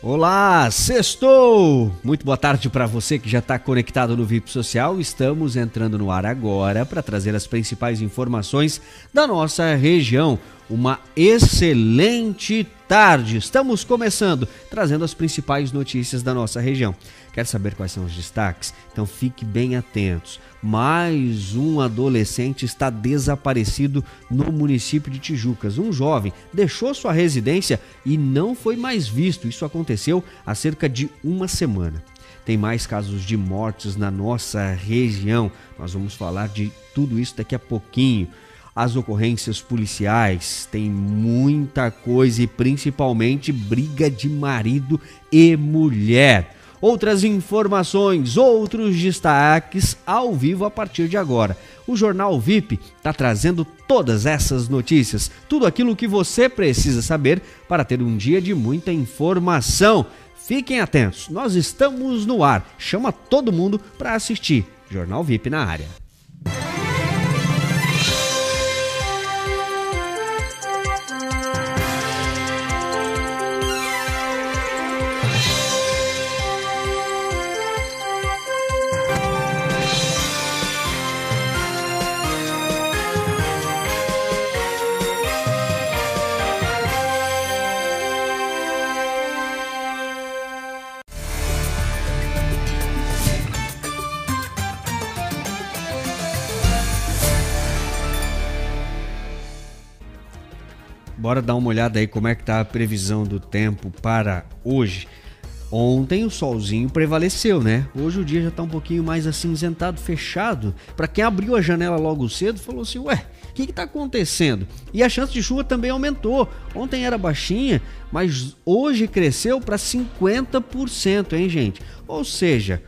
Olá, sextou! Muito boa tarde para você que já está conectado no VIP Social. Estamos entrando no ar agora para trazer as principais informações da nossa região. Uma excelente tarde! Estamos começando trazendo as principais notícias da nossa região. Quer saber quais são os destaques? Então fique bem atentos. Mais um adolescente está desaparecido no município de Tijucas. Um jovem deixou sua residência e não foi mais visto. Isso aconteceu há cerca de uma semana. Tem mais casos de mortes na nossa região. Nós vamos falar de tudo isso daqui a pouquinho as ocorrências policiais, tem muita coisa e principalmente briga de marido e mulher outras informações, outros destaques ao vivo a partir de agora. O Jornal VIP está trazendo todas essas notícias, tudo aquilo que você precisa saber para ter um dia de muita informação. Fiquem atentos, nós estamos no ar. Chama todo mundo para assistir. Jornal VIP na área. Bora dar uma olhada aí como é que tá a previsão do tempo para hoje. Ontem o solzinho prevaleceu, né? Hoje o dia já tá um pouquinho mais acinzentado, fechado. Para quem abriu a janela logo cedo, falou assim: "Ué, o que que tá acontecendo?". E a chance de chuva também aumentou. Ontem era baixinha, mas hoje cresceu para 50%, hein, gente? Ou seja,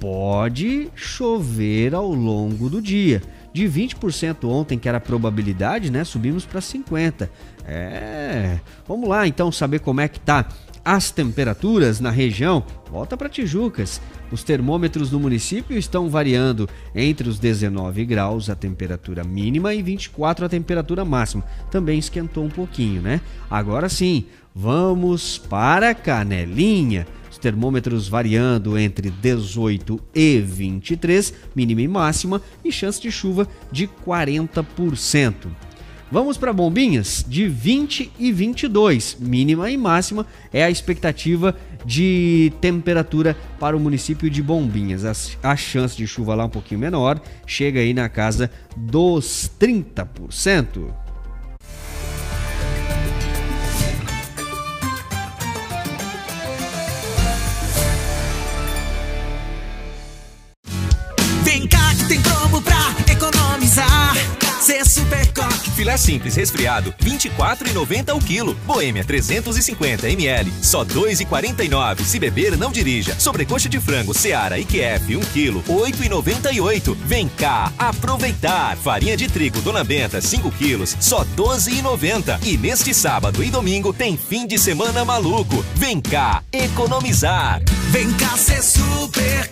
pode chover ao longo do dia. De 20% ontem, que era a probabilidade, né? Subimos para 50%. É. Vamos lá então saber como é que tá as temperaturas na região. Volta para Tijucas. Os termômetros no município estão variando entre os 19 graus a temperatura mínima e 24 a temperatura máxima. Também esquentou um pouquinho, né? Agora sim, vamos para Canelinha termômetros variando entre 18 e 23, mínima e máxima, e chance de chuva de 40%. Vamos para Bombinhas, de 20 e 22, mínima e máxima é a expectativa de temperatura para o município de Bombinhas. A, a chance de chuva lá um pouquinho menor, chega aí na casa dos 30%. Ser super coque. Filé simples resfriado, 24,90 o quilo. Boêmia 350 ml, só 2,49. Se beber, não dirija. Sobrecoxa de frango Seara IQF 1 quilo, 8,98. Vem cá, aproveitar. Farinha de trigo Dona Benta 5 quilos, só 12,90. E neste sábado e domingo tem fim de semana maluco. Vem cá, economizar. Vem cá ser super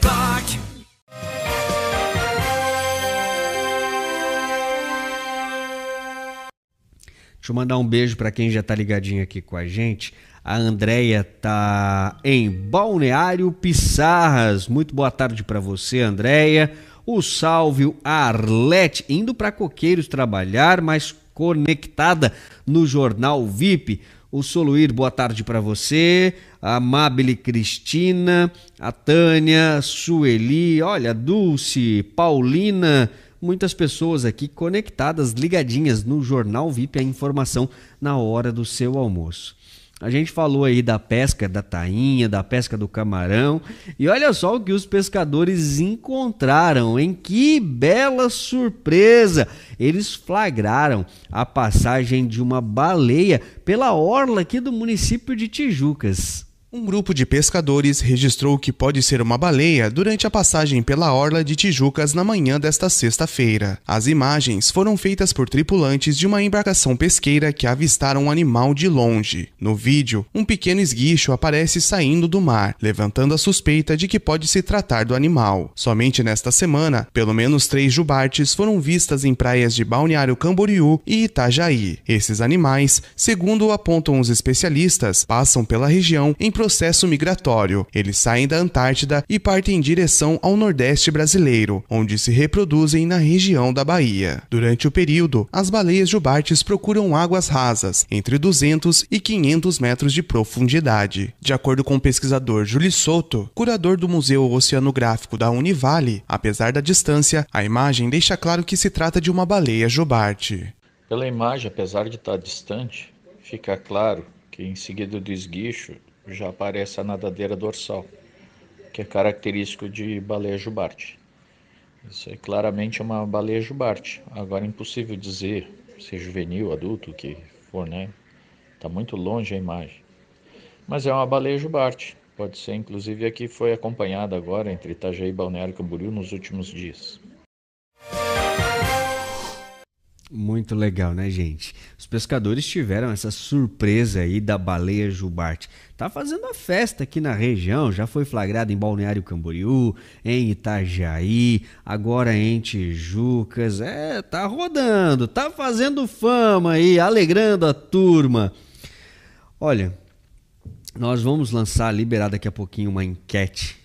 Deixa eu mandar um beijo para quem já tá ligadinho aqui com a gente. A Andréia tá em Balneário Pissarras. Muito boa tarde para você, Andréia. O Salvio Arlete indo para Coqueiros trabalhar, mas conectada no jornal VIP. O Soluir, boa tarde para você. A Amabile Cristina, a Tânia, Sueli, olha, Dulce, Paulina, muitas pessoas aqui conectadas, ligadinhas no Jornal VIP, a informação na hora do seu almoço. A gente falou aí da pesca da tainha, da pesca do camarão, e olha só o que os pescadores encontraram, em que bela surpresa! Eles flagraram a passagem de uma baleia pela orla aqui do município de Tijucas. Um grupo de pescadores registrou que pode ser uma baleia durante a passagem pela orla de Tijucas na manhã desta sexta-feira. As imagens foram feitas por tripulantes de uma embarcação pesqueira que avistaram um animal de longe. No vídeo, um pequeno esguicho aparece saindo do mar, levantando a suspeita de que pode se tratar do animal. Somente nesta semana, pelo menos três jubartes foram vistas em praias de Balneário Camboriú e Itajaí. Esses animais, segundo apontam os especialistas, passam pela região em processo migratório. Eles saem da Antártida e partem em direção ao Nordeste brasileiro, onde se reproduzem na região da Bahia. Durante o período, as baleias jubartes procuram águas rasas, entre 200 e 500 metros de profundidade. De acordo com o pesquisador Júlio Souto, curador do Museu Oceanográfico da Univale, apesar da distância, a imagem deixa claro que se trata de uma baleia jubarte. Pela imagem, apesar de estar distante, fica claro que em seguida do esguicho já aparece a nadadeira dorsal, que é característico de baleia jubarte. Isso é claramente uma baleia jubarte. Agora é impossível dizer se é juvenil, adulto, o que for, né? Está muito longe a imagem. Mas é uma baleia jubarte. Pode ser, inclusive, a que foi acompanhada agora entre Itajaí e Balneário Camboriú nos últimos dias. Muito legal, né, gente? Os pescadores tiveram essa surpresa aí da baleia jubarte. Tá fazendo a festa aqui na região, já foi flagrado em Balneário Camboriú, em Itajaí, agora em Tijucas. É, tá rodando, tá fazendo fama aí, alegrando a turma. Olha, nós vamos lançar, liberar daqui a pouquinho uma enquete.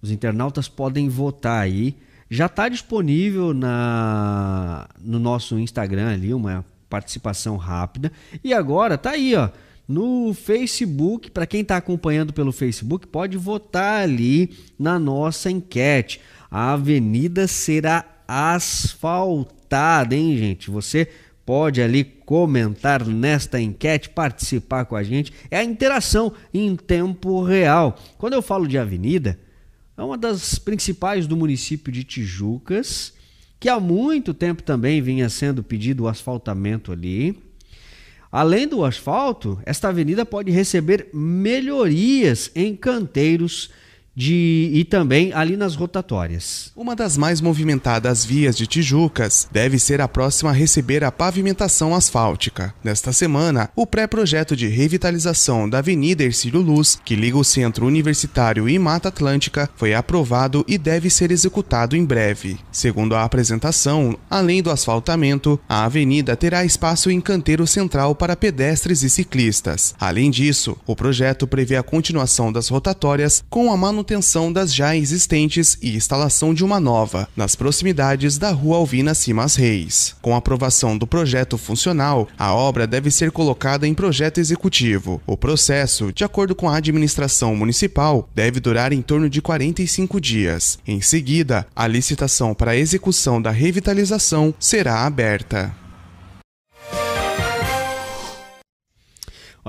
Os internautas podem votar aí já está disponível na, no nosso Instagram ali, uma participação rápida. E agora tá aí, ó. No Facebook, para quem está acompanhando pelo Facebook, pode votar ali na nossa enquete. A avenida será asfaltada, hein, gente? Você pode ali comentar nesta enquete, participar com a gente. É a interação em tempo real. Quando eu falo de avenida, é uma das principais do município de Tijucas, que há muito tempo também vinha sendo pedido o asfaltamento ali. Além do asfalto, esta avenida pode receber melhorias em canteiros de e também ali nas rotatórias. Uma das mais movimentadas vias de Tijucas deve ser a próxima a receber a pavimentação asfáltica. Nesta semana, o pré-projeto de revitalização da Avenida Ercílio Luz, que liga o Centro Universitário e Mata Atlântica, foi aprovado e deve ser executado em breve. Segundo a apresentação, além do asfaltamento, a avenida terá espaço em canteiro central para pedestres e ciclistas. Além disso, o projeto prevê a continuação das rotatórias com a manutenção manutenção das já existentes e instalação de uma nova, nas proximidades da Rua Alvina Simas Reis. Com aprovação do projeto funcional, a obra deve ser colocada em projeto executivo. O processo, de acordo com a administração municipal, deve durar em torno de 45 dias. Em seguida, a licitação para a execução da revitalização será aberta.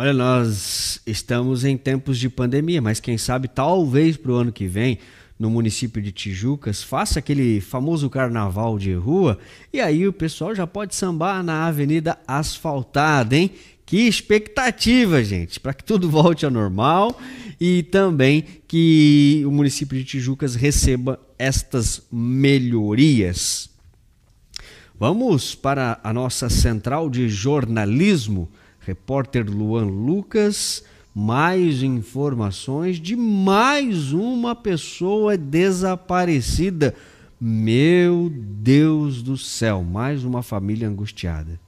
Olha, nós estamos em tempos de pandemia, mas quem sabe talvez para o ano que vem, no município de Tijucas, faça aquele famoso carnaval de rua e aí o pessoal já pode sambar na avenida asfaltada, hein? Que expectativa, gente, para que tudo volte ao normal e também que o município de Tijucas receba estas melhorias. Vamos para a nossa central de jornalismo repórter Luan Lucas, mais informações de mais uma pessoa desaparecida. Meu Deus do céu, mais uma família angustiada.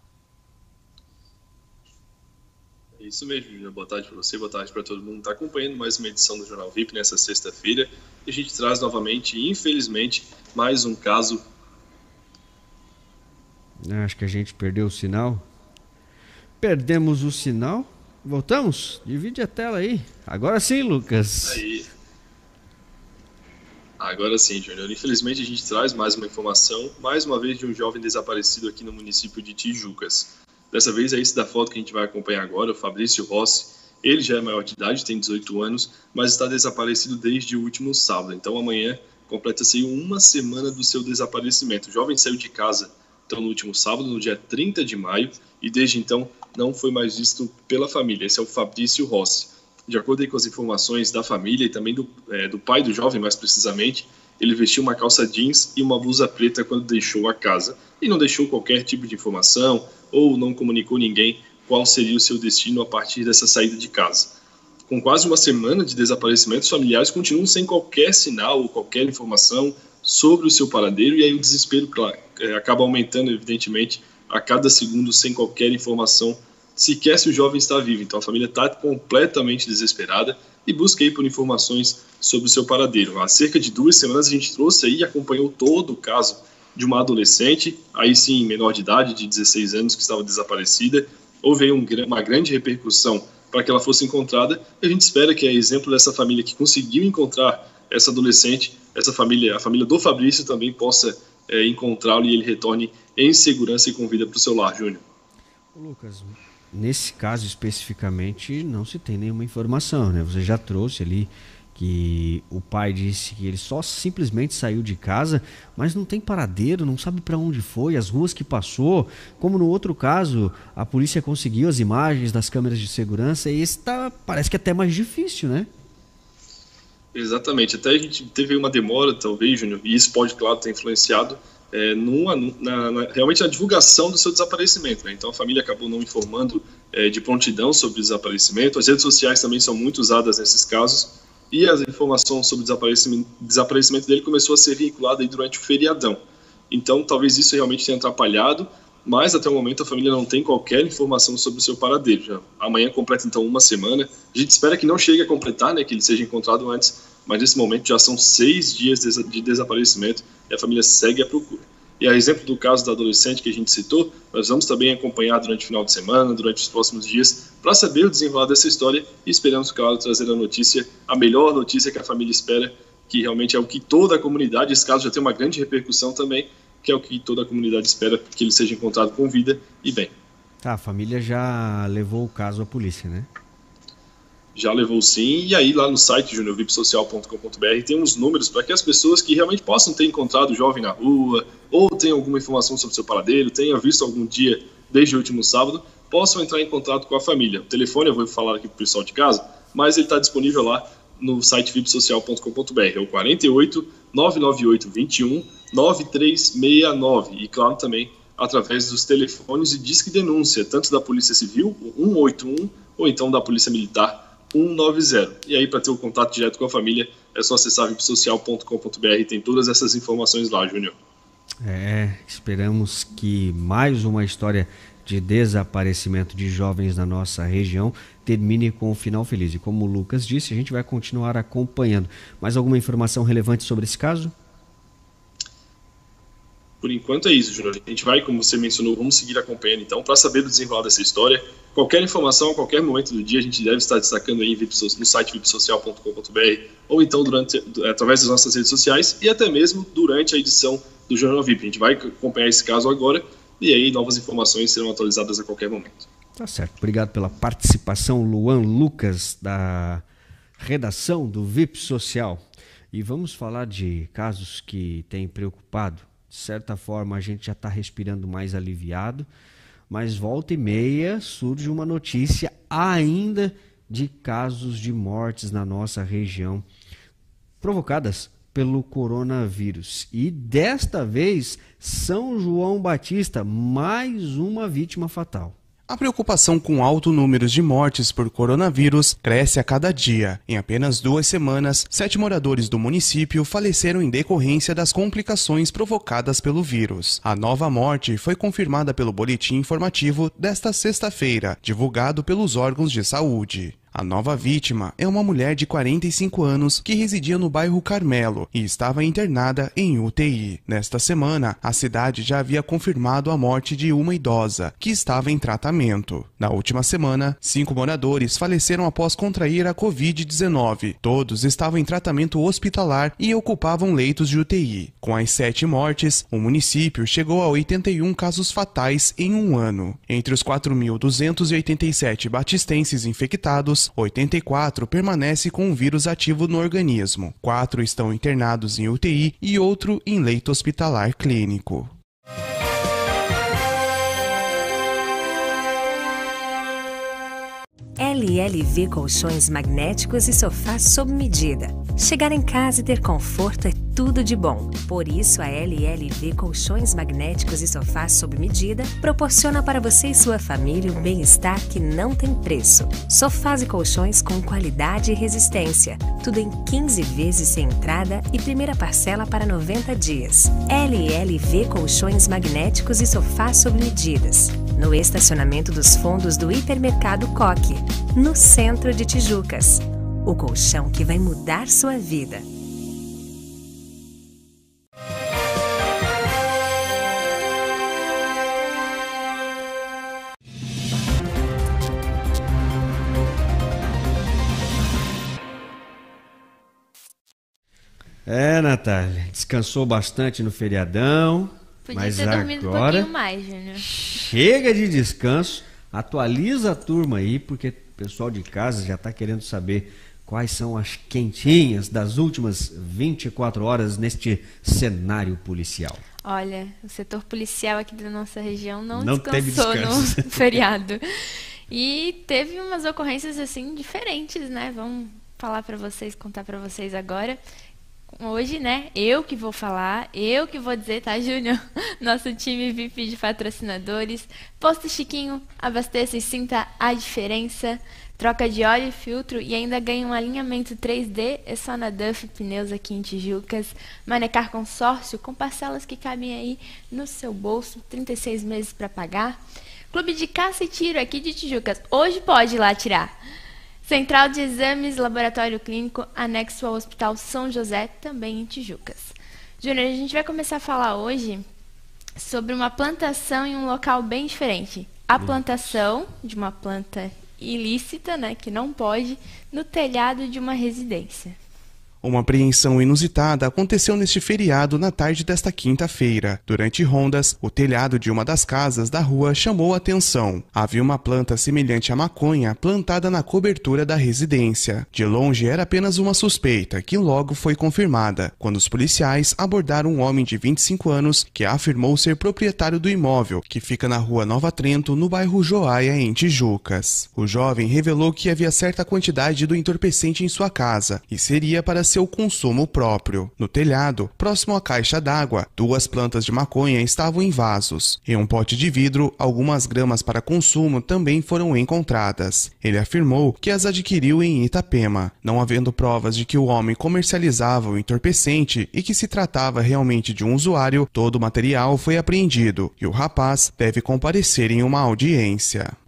É isso mesmo, Júnior. Boa tarde para você, boa tarde para todo mundo que está acompanhando mais uma edição do Jornal VIP nessa sexta-feira. E a gente traz novamente, infelizmente, mais um caso. Acho que a gente perdeu o sinal. Perdemos o sinal. Voltamos? Divide a tela aí. Agora sim, Lucas. Aí. Agora sim, Júnior. Infelizmente a gente traz mais uma informação, mais uma vez de um jovem desaparecido aqui no município de Tijucas. Dessa vez é esse da foto que a gente vai acompanhar agora, o Fabrício Rossi. Ele já é maior de idade, tem 18 anos, mas está desaparecido desde o último sábado. Então amanhã completa-se uma semana do seu desaparecimento. O jovem saiu de casa então no último sábado, no dia 30 de maio, e desde então não foi mais visto pela família. Esse é o Fabrício Rossi. De acordo com as informações da família e também do, é, do pai do jovem, mais precisamente, ele vestiu uma calça jeans e uma blusa preta quando deixou a casa e não deixou qualquer tipo de informação ou não comunicou ninguém qual seria o seu destino a partir dessa saída de casa. Com quase uma semana de desaparecimento, os familiares continuam sem qualquer sinal ou qualquer informação sobre o seu paradeiro e aí o desespero claro, é, acaba aumentando, evidentemente, a cada segundo sem qualquer informação sequer se o jovem está vivo. Então a família está completamente desesperada e aí por informações sobre o seu paradeiro. Há cerca de duas semanas a gente trouxe aí e acompanhou todo o caso de uma adolescente, aí sim menor de idade, de 16 anos, que estava desaparecida. Houve um, uma grande repercussão para que ela fosse encontrada e a gente espera que, a exemplo dessa família que conseguiu encontrar essa adolescente, essa família, a família do Fabrício também possa é, encontrá-lo e ele retorne em segurança e com vida para o seu lar, Júnior. Lucas, nesse caso especificamente não se tem nenhuma informação, né? Você já trouxe ali que o pai disse que ele só simplesmente saiu de casa, mas não tem paradeiro, não sabe para onde foi, as ruas que passou. Como no outro caso, a polícia conseguiu as imagens das câmeras de segurança e esse tá, parece que é até mais difícil, né? Exatamente. Até a gente teve uma demora, talvez, Júnior, e isso pode, claro, ter influenciado é, numa, na, na, realmente na divulgação do seu desaparecimento. Né? Então a família acabou não informando é, de prontidão sobre o desaparecimento. As redes sociais também são muito usadas nesses casos e a informação sobre o desaparecimento, desaparecimento dele começou a ser vinculada durante o feriadão. Então talvez isso realmente tenha atrapalhado, mas até o momento a família não tem qualquer informação sobre o seu paradeiro. Já amanhã completa então uma semana. A gente espera que não chegue a completar, né, que ele seja encontrado antes, mas nesse momento já são seis dias de desaparecimento e a família segue a procura. E a exemplo do caso da adolescente que a gente citou, nós vamos também acompanhar durante o final de semana, durante os próximos dias, para saber o desenrolar dessa história e esperamos, claro, trazer a notícia, a melhor notícia que a família espera, que realmente é o que toda a comunidade, esse caso já tem uma grande repercussão também, que é o que toda a comunidade espera, que ele seja encontrado com vida e bem. Tá, a família já levou o caso à polícia, né? já levou sim, e aí lá no site juniorvipsocial.com.br tem uns números para que as pessoas que realmente possam ter encontrado o jovem na rua, ou tenham alguma informação sobre seu paradeiro, tenham visto algum dia desde o último sábado, possam entrar em contato com a família. O telefone eu vou falar aqui para o pessoal de casa, mas ele está disponível lá no site vipsocial.com.br, é o 48 998 21 9369, e claro também através dos telefones de disque denúncia, tanto da Polícia Civil, o 181, ou então da Polícia Militar, 190. E aí, para ter o contato direto com a família, é só acessar vipsocial.com.br. Tem todas essas informações lá, Júnior. É, esperamos que mais uma história de desaparecimento de jovens na nossa região termine com um final feliz. E como o Lucas disse, a gente vai continuar acompanhando. Mais alguma informação relevante sobre esse caso? Por enquanto é isso, Júnior. A gente vai, como você mencionou, vamos seguir acompanhando então para saber do desenrolar dessa história. Qualquer informação, a qualquer momento do dia, a gente deve estar destacando aí no site vipsocial.com.br ou então durante, através das nossas redes sociais e até mesmo durante a edição do Jornal VIP. A gente vai acompanhar esse caso agora e aí novas informações serão atualizadas a qualquer momento. Tá certo. Obrigado pela participação, Luan Lucas, da redação do VIP Social. E vamos falar de casos que têm preocupado. De certa forma, a gente já está respirando mais aliviado mas volta e meia surge uma notícia ainda de casos de mortes na nossa região provocadas pelo coronavírus. E desta vez, São João Batista, mais uma vítima fatal. A preocupação com alto número de mortes por coronavírus cresce a cada dia. Em apenas duas semanas, sete moradores do município faleceram em decorrência das complicações provocadas pelo vírus. A nova morte foi confirmada pelo boletim informativo desta sexta-feira, divulgado pelos órgãos de saúde. A nova vítima é uma mulher de 45 anos que residia no bairro Carmelo e estava internada em UTI. Nesta semana, a cidade já havia confirmado a morte de uma idosa que estava em tratamento. Na última semana, cinco moradores faleceram após contrair a Covid-19. Todos estavam em tratamento hospitalar e ocupavam leitos de UTI. Com as sete mortes, o município chegou a 81 casos fatais em um ano. Entre os 4.287 batistenses infectados, 84 permanece com o vírus ativo no organismo, 4 estão internados em UTI e outro em leito hospitalar clínico. LLV Colchões Magnéticos e Sofás sob medida. Chegar em casa e ter conforto é tudo de bom. Por isso, a LLV Colchões Magnéticos e Sofás sob medida proporciona para você e sua família um bem-estar que não tem preço. Sofás e colchões com qualidade e resistência. Tudo em 15 vezes sem entrada e primeira parcela para 90 dias. LLV Colchões Magnéticos e Sofás sob medidas. no estacionamento dos fundos do hipermercado Coque, no centro de Tijucas. O colchão que vai mudar sua vida. É, Natália, descansou bastante no feriadão. Podia mas ter dormido um agora pouquinho mais, Júnior. chega de descanso, atualiza a turma aí, porque o pessoal de casa já está querendo saber quais são as quentinhas das últimas 24 horas neste cenário policial. Olha, o setor policial aqui da nossa região não, Não descansou descanso. no feriado. E teve umas ocorrências assim diferentes, né? Vamos falar pra vocês, contar pra vocês agora. Hoje, né? Eu que vou falar, eu que vou dizer, tá, Júnior? Nosso time VIP de patrocinadores. Posto Chiquinho, abasteça e sinta a diferença. Troca de óleo e filtro e ainda ganha um alinhamento 3D. É só na Duff Pneus aqui em Tijucas. Manecar Consórcio com parcelas que cabem aí no seu bolso. 36 meses para pagar. Clube de Caça e Tiro aqui de Tijucas. Hoje pode ir lá tirar. Central de Exames, Laboratório Clínico, anexo ao Hospital São José, também em Tijucas. Júnior, a gente vai começar a falar hoje sobre uma plantação em um local bem diferente. A plantação de uma planta ilícita, né, que não pode, no telhado de uma residência. Uma apreensão inusitada aconteceu neste feriado na tarde desta quinta-feira. Durante rondas, o telhado de uma das casas da rua chamou a atenção. Havia uma planta semelhante à maconha plantada na cobertura da residência. De longe era apenas uma suspeita, que logo foi confirmada, quando os policiais abordaram um homem de 25 anos que afirmou ser proprietário do imóvel, que fica na rua Nova Trento, no bairro Joaia, em Tijucas. O jovem revelou que havia certa quantidade do entorpecente em sua casa e seria para seu consumo próprio. No telhado, próximo à caixa d'água, duas plantas de maconha estavam em vasos. Em um pote de vidro, algumas gramas para consumo também foram encontradas. Ele afirmou que as adquiriu em Itapema, não havendo provas de que o homem comercializava o entorpecente e que se tratava realmente de um usuário, todo o material foi apreendido e o rapaz deve comparecer em uma audiência.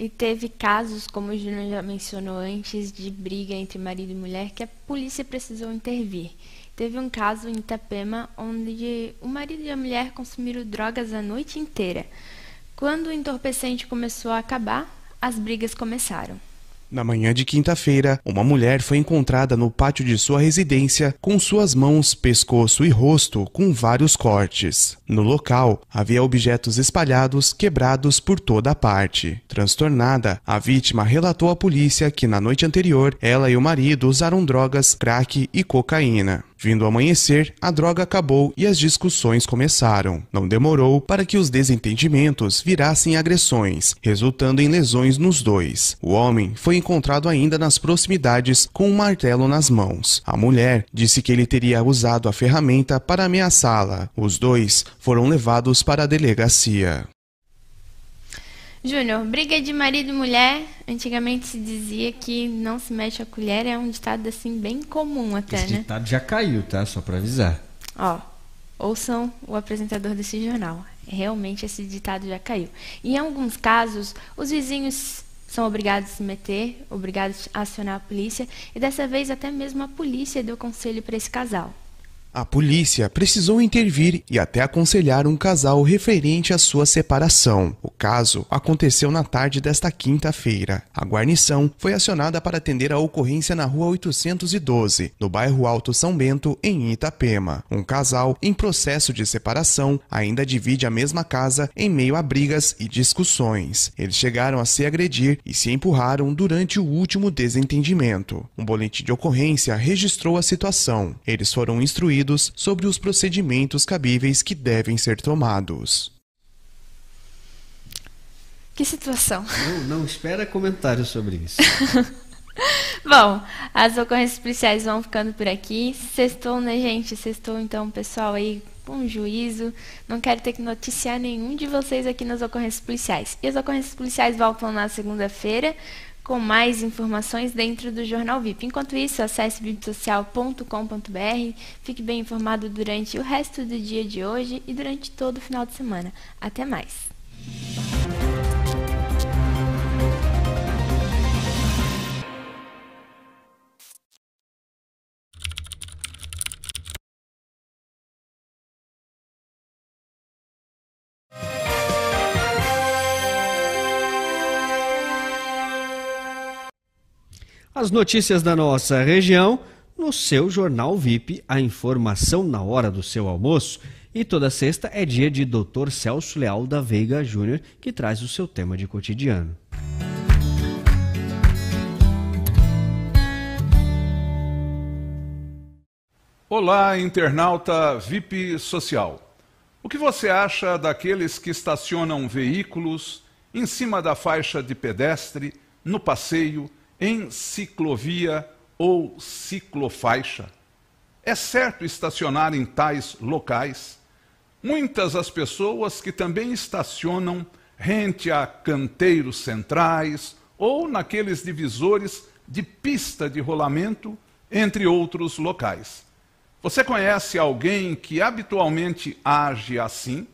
E teve casos, como o Júnior já mencionou antes, de briga entre marido e mulher que a polícia precisou intervir. Teve um caso em Itapema onde o marido e a mulher consumiram drogas a noite inteira. Quando o entorpecente começou a acabar, as brigas começaram. Na manhã de quinta-feira, uma mulher foi encontrada no pátio de sua residência com suas mãos, pescoço e rosto com vários cortes. No local, havia objetos espalhados, quebrados por toda a parte. Transtornada, a vítima relatou à polícia que na noite anterior, ela e o marido usaram drogas, crack e cocaína. Vindo amanhecer, a droga acabou e as discussões começaram. Não demorou para que os desentendimentos virassem agressões, resultando em lesões nos dois. O homem foi encontrado ainda nas proximidades com um martelo nas mãos. A mulher disse que ele teria usado a ferramenta para ameaçá-la. Os dois foram levados para a delegacia. Júnior, briga de marido e mulher, antigamente se dizia que não se mexe a colher, é um ditado assim bem comum até, Esse né? ditado já caiu, tá? Só para avisar. Ó, ouçam o apresentador desse jornal. Realmente esse ditado já caiu. Em alguns casos, os vizinhos são obrigados a se meter, obrigados a acionar a polícia, e dessa vez até mesmo a polícia deu conselho para esse casal. A polícia precisou intervir e até aconselhar um casal referente à sua separação. O caso aconteceu na tarde desta quinta-feira. A guarnição foi acionada para atender a ocorrência na rua 812, no bairro Alto São Bento, em Itapema. Um casal em processo de separação ainda divide a mesma casa em meio a brigas e discussões. Eles chegaram a se agredir e se empurraram durante o último desentendimento. Um boletim de ocorrência registrou a situação. Eles foram instruídos sobre os procedimentos cabíveis que devem ser tomados. Que situação. Não, não espera comentários sobre isso. Bom, as ocorrências policiais vão ficando por aqui. Sextou, né, gente? Sextou, então, pessoal aí com juízo. Não quero ter que noticiar nenhum de vocês aqui nas ocorrências policiais. E as ocorrências policiais voltam na segunda-feira com mais informações dentro do Jornal VIP. Enquanto isso, acesse vipsocial.com.br, fique bem informado durante o resto do dia de hoje e durante todo o final de semana. Até mais! As notícias da nossa região no seu Jornal VIP, a informação na hora do seu almoço. E toda sexta é dia de Dr. Celso Leal da Veiga Júnior, que traz o seu tema de cotidiano. Olá, internauta VIP Social. O que você acha daqueles que estacionam veículos em cima da faixa de pedestre, no passeio, em ciclovia ou ciclofaixa. É certo estacionar em tais locais. Muitas as pessoas que também estacionam rente a canteiros centrais ou naqueles divisores de pista de rolamento, entre outros locais. Você conhece alguém que habitualmente age assim?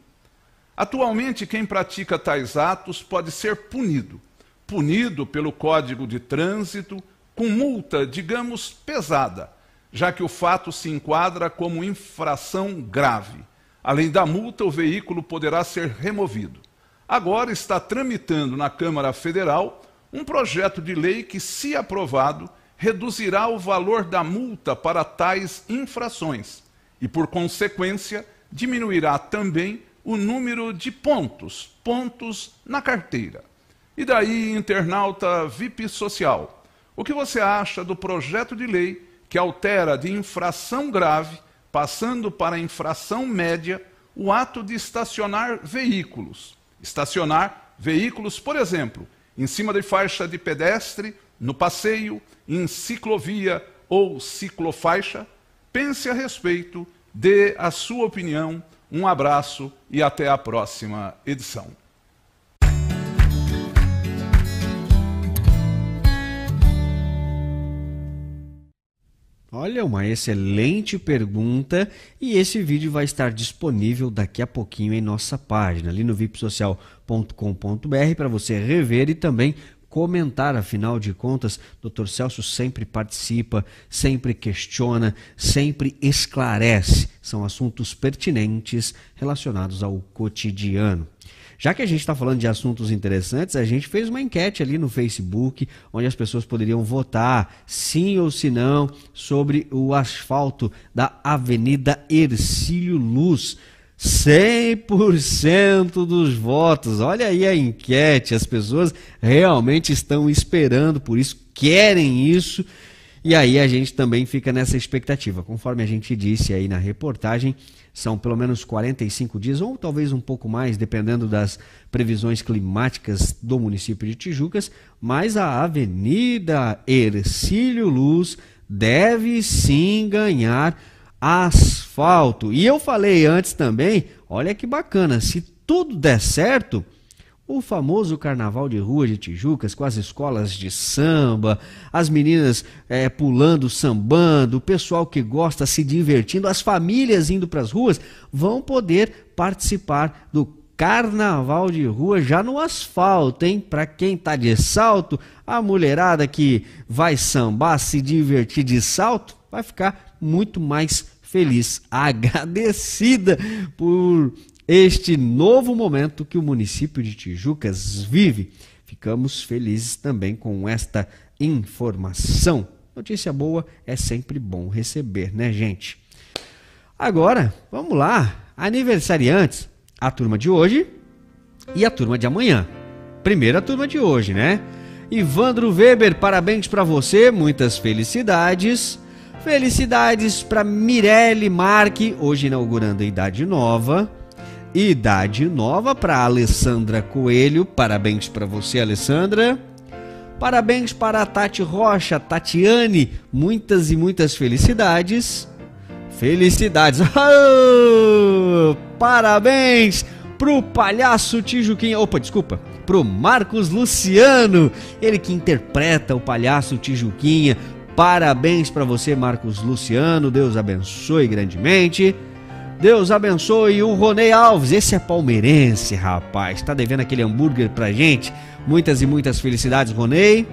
Atualmente, quem pratica tais atos pode ser punido punido pelo Código de Trânsito com multa, digamos, pesada, já que o fato se enquadra como infração grave. Além da multa, o veículo poderá ser removido. Agora está tramitando na Câmara Federal um projeto de lei que, se aprovado, reduzirá o valor da multa para tais infrações e, por consequência, diminuirá também o número de pontos, pontos na carteira. E daí, internauta VIP social, o que você acha do projeto de lei que altera de infração grave, passando para infração média, o ato de estacionar veículos? Estacionar veículos, por exemplo, em cima de faixa de pedestre, no passeio, em ciclovia ou ciclofaixa? Pense a respeito, dê a sua opinião. Um abraço e até a próxima edição. Olha, uma excelente pergunta e esse vídeo vai estar disponível daqui a pouquinho em nossa página, ali no vipsocial.com.br para você rever e também comentar, afinal de contas, Dr. Celso sempre participa, sempre questiona, sempre esclarece. São assuntos pertinentes relacionados ao cotidiano. Já que a gente está falando de assuntos interessantes, a gente fez uma enquete ali no Facebook, onde as pessoas poderiam votar sim ou se não sobre o asfalto da Avenida Ercílio Luz. 100% dos votos. Olha aí a enquete, as pessoas realmente estão esperando por isso, querem isso. E aí a gente também fica nessa expectativa. Conforme a gente disse aí na reportagem, são pelo menos 45 dias, ou talvez um pouco mais, dependendo das previsões climáticas do município de Tijucas, mas a Avenida Ercílio Luz deve sim ganhar asfalto. E eu falei antes também, olha que bacana, se tudo der certo, o famoso carnaval de rua de Tijucas, com as escolas de samba, as meninas é, pulando, sambando, o pessoal que gosta se divertindo, as famílias indo para as ruas, vão poder participar do carnaval de rua já no asfalto, hein? Para quem tá de salto, a mulherada que vai sambar, se divertir de salto, vai ficar muito mais feliz, agradecida por este novo momento que o município de Tijucas vive. Ficamos felizes também com esta informação. Notícia boa é sempre bom receber, né, gente? Agora, vamos lá. Aniversariantes, a turma de hoje e a turma de amanhã. Primeira turma de hoje, né? Ivandro Weber, parabéns para você, muitas felicidades. Felicidades para Mirelle Marque, hoje inaugurando a idade nova. Idade nova para Alessandra Coelho. Parabéns para você, Alessandra. Parabéns para a Tati Rocha, Tatiane. Muitas e muitas felicidades. Felicidades. Oh, parabéns pro palhaço Tijuquinha. Opa, desculpa. Pro Marcos Luciano, ele que interpreta o palhaço Tijuquinha. Parabéns para você, Marcos Luciano. Deus abençoe grandemente. Deus abençoe o Ronei Alves. Esse é palmeirense, rapaz. Tá devendo aquele hambúrguer pra gente. Muitas e muitas felicidades, Ronei.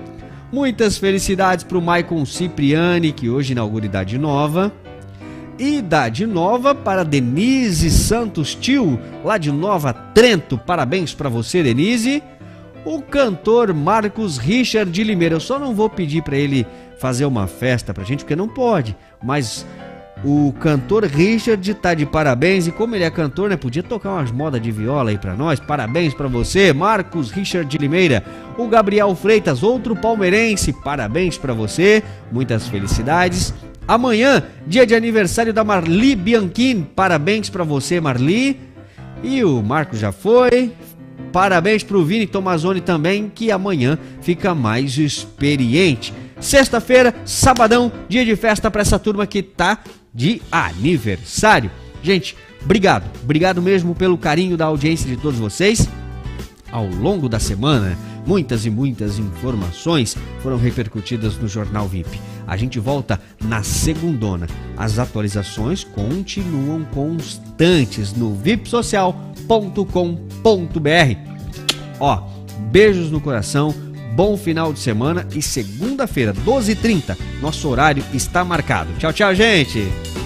Muitas felicidades pro Maicon Cipriani, que hoje inaugura idade nova. Idade nova para Denise Santos Tio, lá de Nova Trento. Parabéns para você, Denise. O cantor Marcos Richard de Limeira. Eu só não vou pedir para ele fazer uma festa pra gente, porque não pode. Mas o cantor Richard tá de parabéns e como ele é cantor, né, podia tocar umas modas de viola aí para nós. Parabéns para você, Marcos Richard de Limeira. O Gabriel Freitas, outro palmeirense, parabéns para você. Muitas felicidades. Amanhã, dia de aniversário da Marli Bianchini. Parabéns para você, Marli. E o Marcos já foi. Parabéns pro Vini Tomazoni também, que amanhã fica mais experiente. Sexta-feira, sabadão, dia de festa para essa turma que tá de aniversário. Gente, obrigado, obrigado mesmo pelo carinho da audiência de todos vocês. Ao longo da semana, muitas e muitas informações foram repercutidas no Jornal VIP. A gente volta na segundona. As atualizações continuam constantes no vipsocial.com.br. Ó, beijos no coração, bom final de semana e segunda-feira, 12h30, nosso horário está marcado. Tchau, tchau, gente!